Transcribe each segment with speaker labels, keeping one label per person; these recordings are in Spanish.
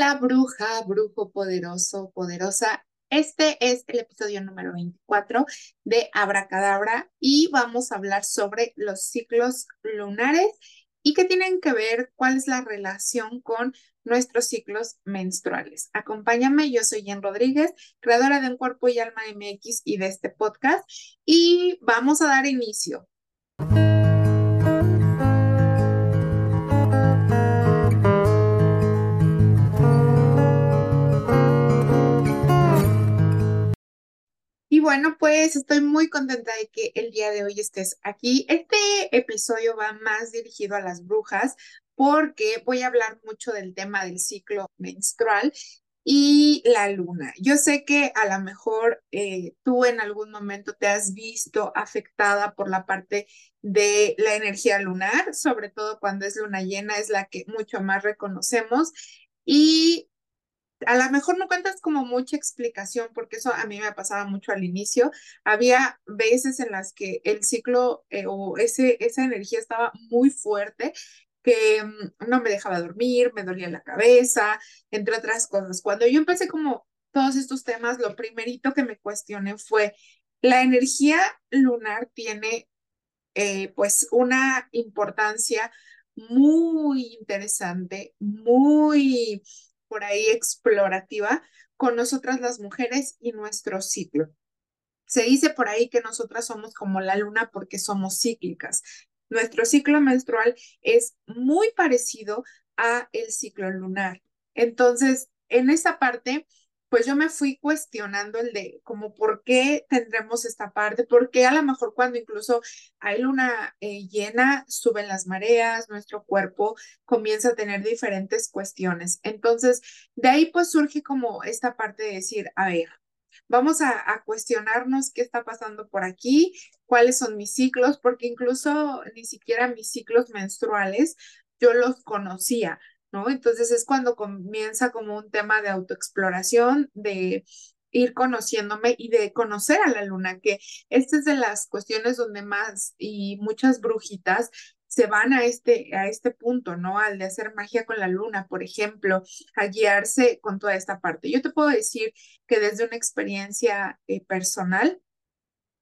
Speaker 1: La bruja, brujo poderoso, poderosa. Este es el episodio número 24 de Abracadabra y vamos a hablar sobre los ciclos lunares y qué tienen que ver, cuál es la relación con nuestros ciclos menstruales. Acompáñame, yo soy Jen Rodríguez, creadora de Un Cuerpo y Alma MX y de este podcast y vamos a dar inicio. Bueno, pues estoy muy contenta de que el día de hoy estés aquí. Este episodio va más dirigido a las brujas porque voy a hablar mucho del tema del ciclo menstrual y la luna. Yo sé que a lo mejor eh, tú en algún momento te has visto afectada por la parte de la energía lunar, sobre todo cuando es luna llena, es la que mucho más reconocemos. Y a lo mejor no cuentas como mucha explicación, porque eso a mí me pasaba mucho al inicio. Había veces en las que el ciclo eh, o ese, esa energía estaba muy fuerte que mm, no me dejaba dormir, me dolía la cabeza, entre otras cosas. Cuando yo empecé como todos estos temas, lo primerito que me cuestioné fue, la energía lunar tiene eh, pues una importancia muy interesante, muy por ahí explorativa con nosotras las mujeres y nuestro ciclo. Se dice por ahí que nosotras somos como la luna porque somos cíclicas. Nuestro ciclo menstrual es muy parecido a el ciclo lunar. Entonces, en esa parte, pues yo me fui cuestionando el de como por qué tendremos esta parte, porque a lo mejor cuando incluso hay luna eh, llena, suben las mareas, nuestro cuerpo comienza a tener diferentes cuestiones. Entonces, de ahí pues surge como esta parte de decir, a ver, vamos a cuestionarnos qué está pasando por aquí, cuáles son mis ciclos, porque incluso ni siquiera mis ciclos menstruales yo los conocía. ¿No? Entonces es cuando comienza como un tema de autoexploración, de ir conociéndome y de conocer a la luna, que esta es de las cuestiones donde más y muchas brujitas se van a este, a este punto, ¿no? Al de hacer magia con la luna, por ejemplo, a guiarse con toda esta parte. Yo te puedo decir que desde una experiencia eh, personal,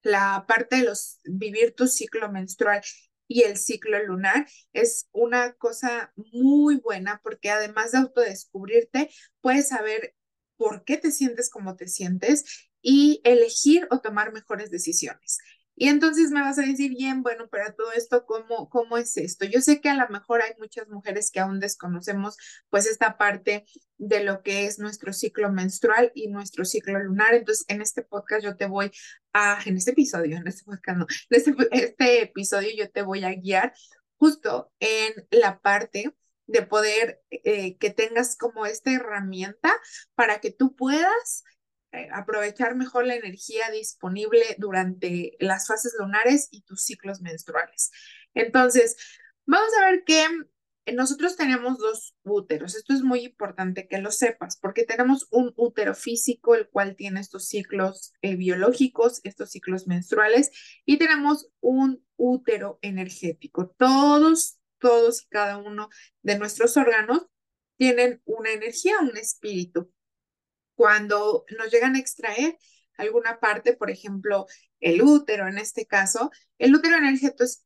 Speaker 1: la parte de los vivir tu ciclo menstrual y el ciclo lunar es una cosa muy buena porque además de autodescubrirte, puedes saber por qué te sientes como te sientes y elegir o tomar mejores decisiones. Y entonces me vas a decir, bien, bueno, para todo esto, ¿cómo, ¿cómo es esto? Yo sé que a lo mejor hay muchas mujeres que aún desconocemos pues esta parte de lo que es nuestro ciclo menstrual y nuestro ciclo lunar. Entonces, en este podcast yo te voy a, en este episodio, en este podcast no, en este, este episodio yo te voy a guiar justo en la parte de poder eh, que tengas como esta herramienta para que tú puedas aprovechar mejor la energía disponible durante las fases lunares y tus ciclos menstruales. Entonces, vamos a ver que nosotros tenemos dos úteros. Esto es muy importante que lo sepas, porque tenemos un útero físico, el cual tiene estos ciclos eh, biológicos, estos ciclos menstruales, y tenemos un útero energético. Todos, todos y cada uno de nuestros órganos tienen una energía, un espíritu cuando nos llegan a extraer alguna parte, por ejemplo, el útero en este caso, el útero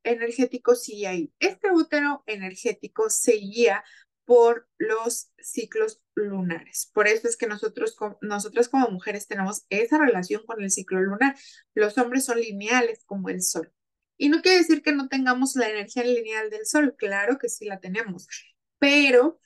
Speaker 1: energético sí hay. Este útero energético se guía por los ciclos lunares. Por eso es que nosotros, nosotras como mujeres tenemos esa relación con el ciclo lunar. Los hombres son lineales como el sol. Y no quiere decir que no tengamos la energía lineal del sol, claro que sí la tenemos, pero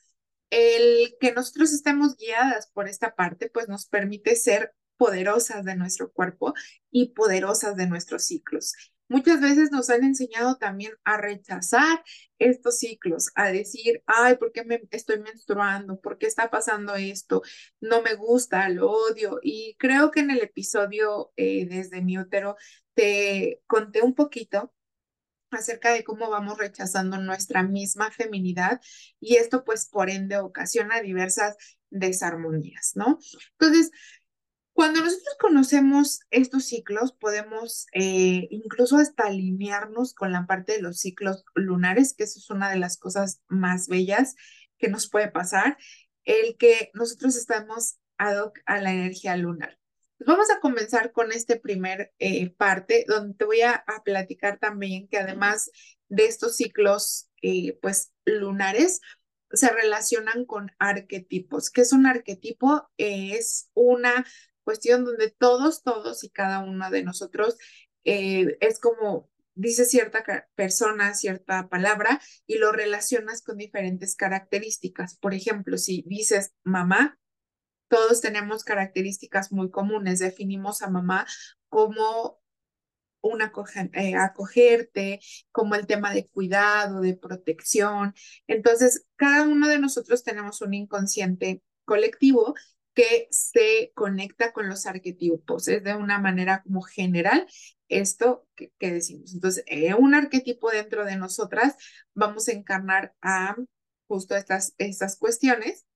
Speaker 1: el que nosotros estemos guiadas por esta parte, pues nos permite ser poderosas de nuestro cuerpo y poderosas de nuestros ciclos. Muchas veces nos han enseñado también a rechazar estos ciclos, a decir, ay, ¿por qué me estoy menstruando? ¿Por qué está pasando esto? No me gusta, lo odio. Y creo que en el episodio eh, desde mi útero te conté un poquito acerca de cómo vamos rechazando nuestra misma feminidad y esto pues por ende ocasiona diversas desarmonías, ¿no? Entonces, cuando nosotros conocemos estos ciclos, podemos eh, incluso hasta alinearnos con la parte de los ciclos lunares, que eso es una de las cosas más bellas que nos puede pasar. el que nosotros estamos ad hoc a la energía lunar. Vamos a comenzar con este primer eh, parte, donde te voy a, platicar también que además de estos ciclos, eh, pues lunares, se relacionan con arquetipos. ¿Qué es un arquetipo? es una cuestión donde todos, todos y cada uno de nosotros eh, es como dice cierta persona, cierta palabra y lo relacionas con diferentes características. Por ejemplo, si dices mamá, todos tenemos características muy comunes. Definimos a mamá como una eh, acogerte, como el tema de cuidado, de protección. Entonces, cada uno de nosotros tenemos un inconsciente colectivo que se conecta con los arquetipos. Es de una manera como general esto que, decimos. Entonces, eh, un arquetipo dentro de nosotras vamos a encarnar a justo estas, estas cuestiones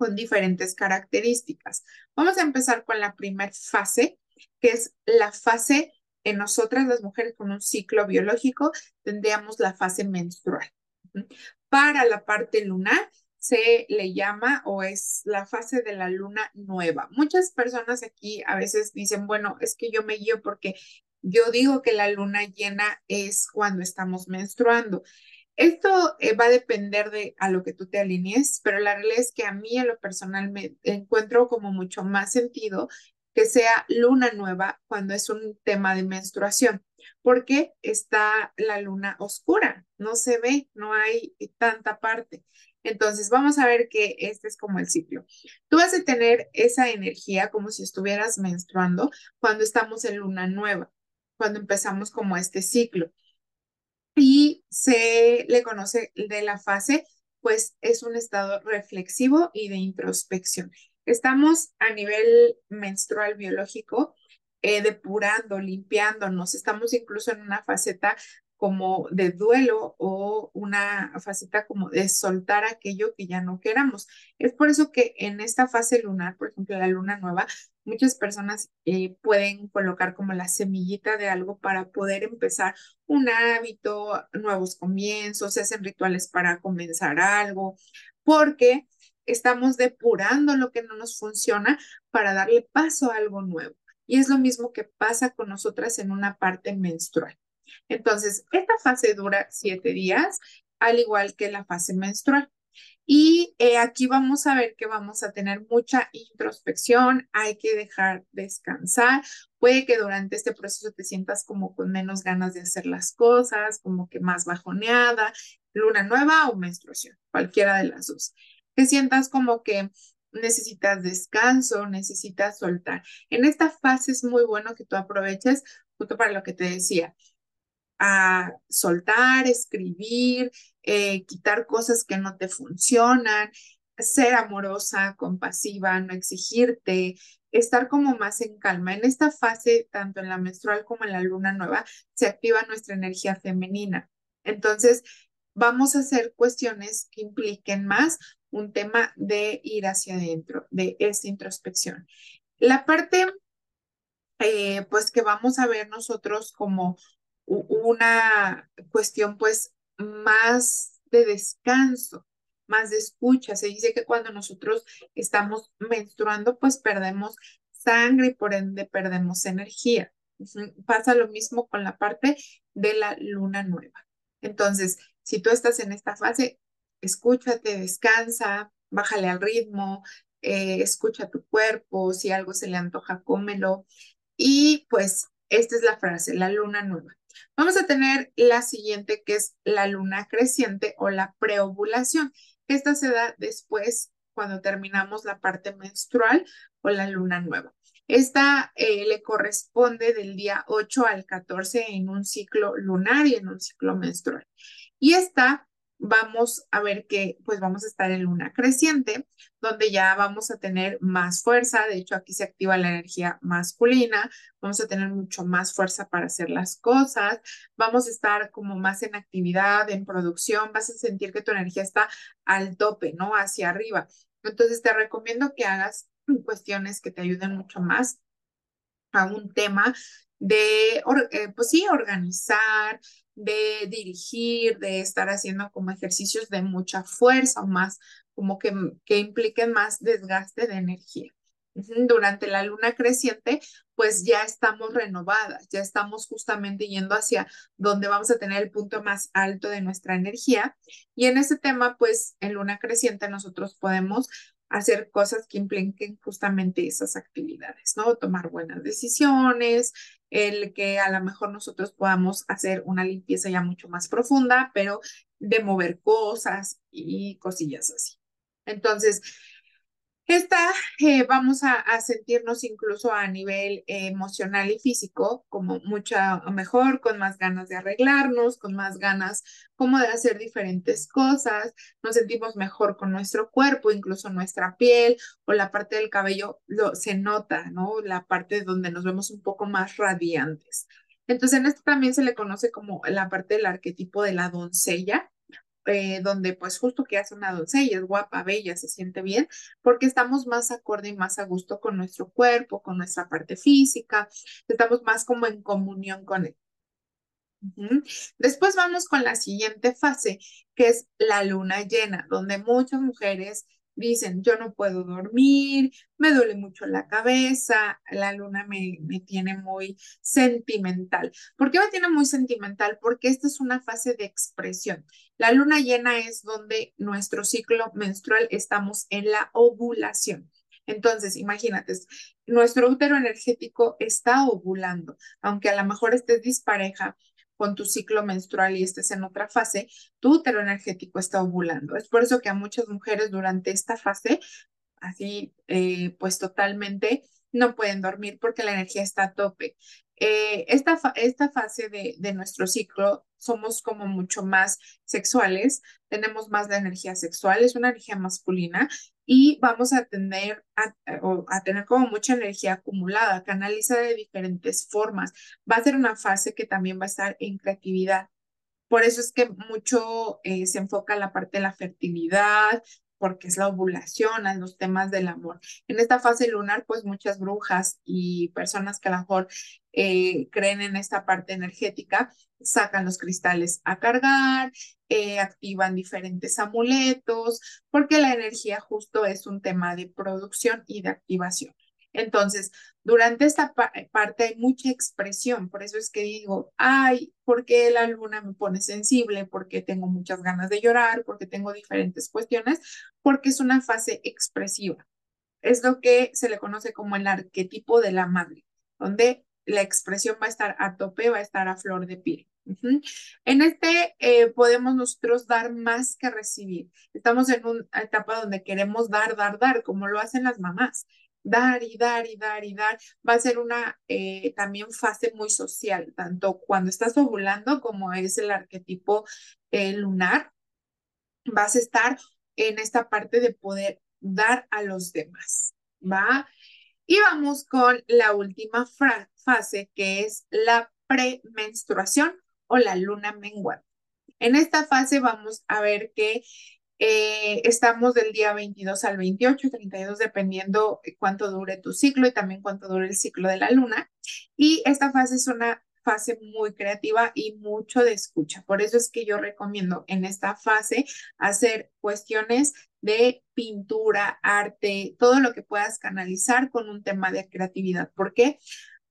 Speaker 1: con diferentes características. Vamos a empezar con la primera fase, que es la fase en nosotras, las mujeres con un ciclo biológico, tendríamos la fase menstrual. Para la parte lunar, se le llama o es la fase de la luna nueva. Muchas personas aquí a veces dicen, bueno, es que yo me guío porque yo digo que la luna llena es cuando estamos menstruando. Esto eh, va a depender de a lo que tú te alinees, pero la realidad es que a mí en lo personal me encuentro como mucho más sentido que sea luna nueva cuando es un tema de menstruación, porque está la luna oscura, no se ve, no hay tanta parte. Entonces, vamos a ver que este es como el ciclo. Tú vas a tener esa energía como si estuvieras menstruando cuando estamos en luna nueva, cuando empezamos como este ciclo. Y se le conoce de la fase, pues es un estado reflexivo y de introspección. Estamos a nivel menstrual biológico, eh, depurando, limpiándonos. Estamos incluso en una faceta como de duelo o una faceta como de soltar aquello que ya no queramos. Es por eso que en esta fase lunar, por ejemplo, la luna nueva, muchas personas eh, pueden colocar como la semillita de algo para poder empezar un hábito, nuevos comienzos, se hacen rituales para comenzar algo, porque estamos depurando lo que no nos funciona para darle paso a algo nuevo. Y es lo mismo que pasa con nosotras en una parte menstrual. Entonces, esta fase dura siete días, al igual que la fase menstrual. Y eh, aquí vamos a ver que vamos a tener mucha introspección, hay que dejar descansar. Puede que durante este proceso te sientas como con menos ganas de hacer las cosas, como que más bajoneada, luna nueva o menstruación, cualquiera de las dos. Te sientas como que necesitas descanso, necesitas soltar. En esta fase es muy bueno que tú aproveches justo para lo que te decía, a soltar, escribir, eh, quitar cosas que no te funcionan, ser amorosa, compasiva, no exigirte, estar como más en calma. En esta fase, tanto en la menstrual como en la luna nueva, se activa nuestra energía femenina. Entonces, vamos a hacer cuestiones que impliquen más un tema de ir hacia adentro, de esta introspección. La parte, eh, pues que vamos a ver nosotros como una cuestión pues más de descanso, más de escucha. Se dice que cuando nosotros estamos menstruando pues perdemos sangre y por ende perdemos energía. Pasa lo mismo con la parte de la luna nueva. Entonces, si tú estás en esta fase, escúchate, descansa, bájale al ritmo, eh, escucha tu cuerpo, si algo se le antoja, cómelo. Y pues esta es la frase, la luna nueva. Vamos a tener la siguiente, que es la luna creciente o la preovulación. Esta se da después cuando terminamos la parte menstrual o la luna nueva. Esta eh, le corresponde del día 8 al 14 en un ciclo lunar y en un ciclo menstrual. Y esta vamos a ver que pues vamos a estar en luna creciente, donde ya vamos a tener más fuerza, de hecho aquí se activa la energía masculina, vamos a tener mucho más fuerza para hacer las cosas, vamos a estar como más en actividad, en producción, vas a sentir que tu energía está al tope, ¿no? Hacia arriba. Entonces te recomiendo que hagas cuestiones que te ayuden mucho más a un tema de, eh, pues sí, organizar, de dirigir, de estar haciendo como ejercicios de mucha fuerza o más como que, que impliquen más desgaste de energía. Durante la luna creciente, pues ya estamos renovadas, ya estamos justamente yendo hacia donde vamos a tener el punto más alto de nuestra energía. Y en ese tema, pues en luna creciente nosotros podemos hacer cosas que impliquen justamente esas actividades, ¿no? Tomar buenas decisiones, el que a lo mejor nosotros podamos hacer una limpieza ya mucho más profunda, pero de mover cosas y cosillas así. Entonces, esta eh, vamos a, sentirnos incluso a nivel emocional y físico como mucha mejor, con más ganas de arreglarnos, con más ganas como de hacer diferentes cosas, nos sentimos mejor con nuestro cuerpo, incluso nuestra piel o la parte del cabello lo, se nota, ¿no? La parte donde nos vemos un poco más radiantes. Entonces, en esto también se le conoce como la parte del arquetipo de la doncella, eh, donde pues justo que hace una doncella, es guapa, bella, se siente bien, porque estamos más acorde y más a gusto con nuestro cuerpo, con nuestra parte física, estamos más como en comunión con él. Después vamos con la siguiente fase, que es la luna llena, donde muchas mujeres dicen, yo no puedo dormir, me duele mucho la cabeza, la luna me, me tiene muy sentimental. ¿Por qué me tiene muy sentimental? Porque esta es una fase de expresión. La luna llena es donde nuestro ciclo menstrual estamos en la ovulación. Entonces, imagínate, nuestro útero energético está ovulando, aunque a lo mejor estés dispareja, con tu ciclo menstrual y estés en otra fase, tu útero energético está ovulando. Es por eso que a muchas mujeres durante esta fase, así eh, pues totalmente, no pueden dormir porque la energía está a tope. Eh, esta, esta fase de, de, nuestro ciclo somos como mucho más sexuales, tenemos más la energía sexual, es una energía masculina y vamos a tener, a, a tener como mucha energía acumulada, canalizada de diferentes formas. Va a ser una fase que también va a estar en creatividad. Por eso es que mucho eh, se enfoca en la parte de la fertilidad, porque es la ovulación, en los temas del amor. En esta fase lunar, pues muchas brujas y personas que a lo mejor eh, creen en esta parte energética, sacan los cristales a cargar, eh, activan diferentes amuletos, porque la energía justo es un tema de producción y de activación. Entonces, durante esta parte hay mucha expresión, por eso es que digo, ay, ¿por qué la luna me pone sensible? Porque tengo muchas ganas de llorar, porque tengo diferentes cuestiones, porque es una fase expresiva. Es lo que se le conoce como el arquetipo de la madre, donde la expresión va a estar a tope, va a estar a flor de piel. En este eh, podemos nosotros dar más que recibir. Estamos en una etapa donde queremos dar, dar, dar, como lo hacen las mamás dar y dar y dar y dar, va a ser una eh, también fase muy social, tanto cuando estás ovulando como es el arquetipo eh, lunar, vas a estar en esta parte de poder dar a los demás, ¿va? Y vamos con la última fase que es la premenstruación o la luna menguante. En esta fase vamos a ver que eh, estamos del día 22 al 28, 32, dependiendo cuánto dure tu ciclo y también cuánto dure el ciclo de la luna. Y esta fase es una fase muy creativa y mucho de escucha. Por eso es que yo recomiendo en esta fase hacer cuestiones de pintura, arte, todo lo que puedas canalizar con un tema de creatividad. ¿Por qué?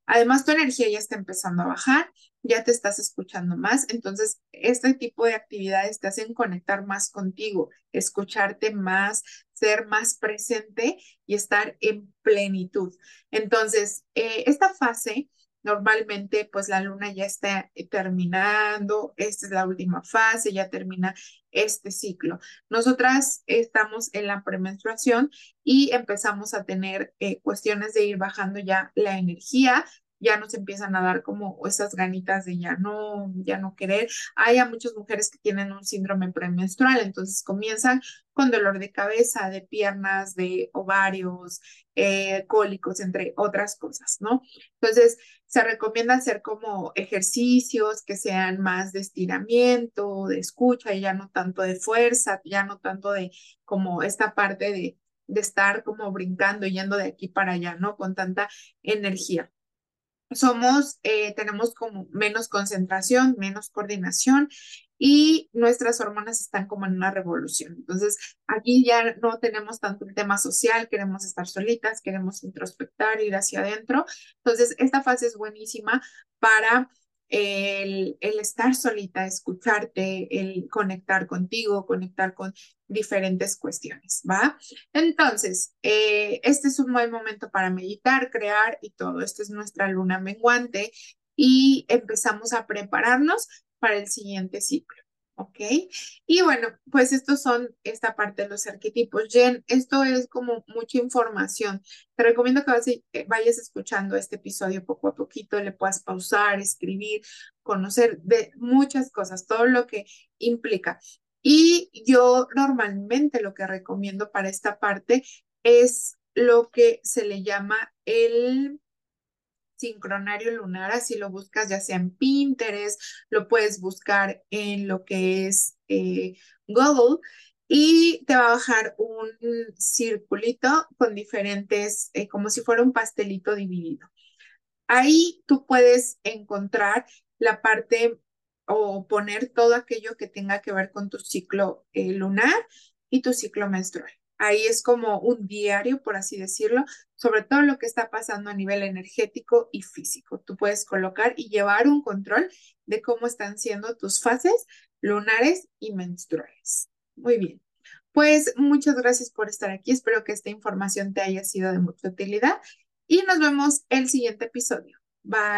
Speaker 1: Además, tu energía ya está empezando a bajar, ya te estás escuchando más. Entonces, este tipo de actividades te hacen conectar más contigo, escucharte más, ser más presente y estar en plenitud. Entonces, eh, esta fase Normalmente, pues la luna ya está terminando, esta es la última fase, ya termina este ciclo. Nosotras estamos en la premenstruación y empezamos a tener eh, cuestiones de ir bajando ya la energía, ya nos empiezan a dar como esas ganitas de ya no, ya no querer. Hay a muchas mujeres que tienen un síndrome premenstrual, entonces comienzan con dolor de cabeza, de piernas, de ovarios, eh, cólicos, entre otras cosas, ¿no? Entonces, se recomienda hacer como ejercicios que sean más de estiramiento, de escucha, y ya no tanto de fuerza, ya no tanto de como esta parte de, de estar como brincando, yendo de aquí para allá, ¿no? Con tanta energía somos, eh, tenemos como menos concentración, menos coordinación y nuestras hormonas están como en una revolución. Entonces, aquí ya no tenemos tanto el tema social, queremos estar solitas, queremos introspectar, ir hacia adentro. Entonces, esta fase es buenísima para el, estar solita, escucharte, el conectar contigo, conectar con diferentes cuestiones, ¿va? Entonces, eh, este es un buen momento para meditar, crear y todo. Esta es nuestra luna menguante y empezamos a prepararnos para el siguiente ciclo. ¿Ok? Y bueno, pues estos son esta parte de los arquetipos. Jen, esto es como mucha información. Te recomiendo que eh, vayas escuchando este episodio poco a poquito, le puedas pausar, escribir, conocer de muchas cosas, todo lo que implica. Y yo normalmente lo que recomiendo para esta parte es lo que se le llama el sincronario lunar, así lo buscas ya sea en Pinterest, lo puedes buscar en lo que es eh, Google y te va a bajar un circulito con diferentes, eh, como si fuera un pastelito dividido. Ahí tú puedes encontrar la parte o poner todo aquello que tenga que ver con tu ciclo eh, lunar y tu ciclo menstrual. Ahí es como un diario, por así decirlo, sobre todo lo que está pasando a nivel energético y físico. Tú puedes colocar y llevar un control de cómo están siendo tus fases lunares y menstruales. Muy bien. Pues muchas gracias por estar aquí. Espero que esta información te haya sido de mucha utilidad y nos vemos el siguiente episodio. Bye.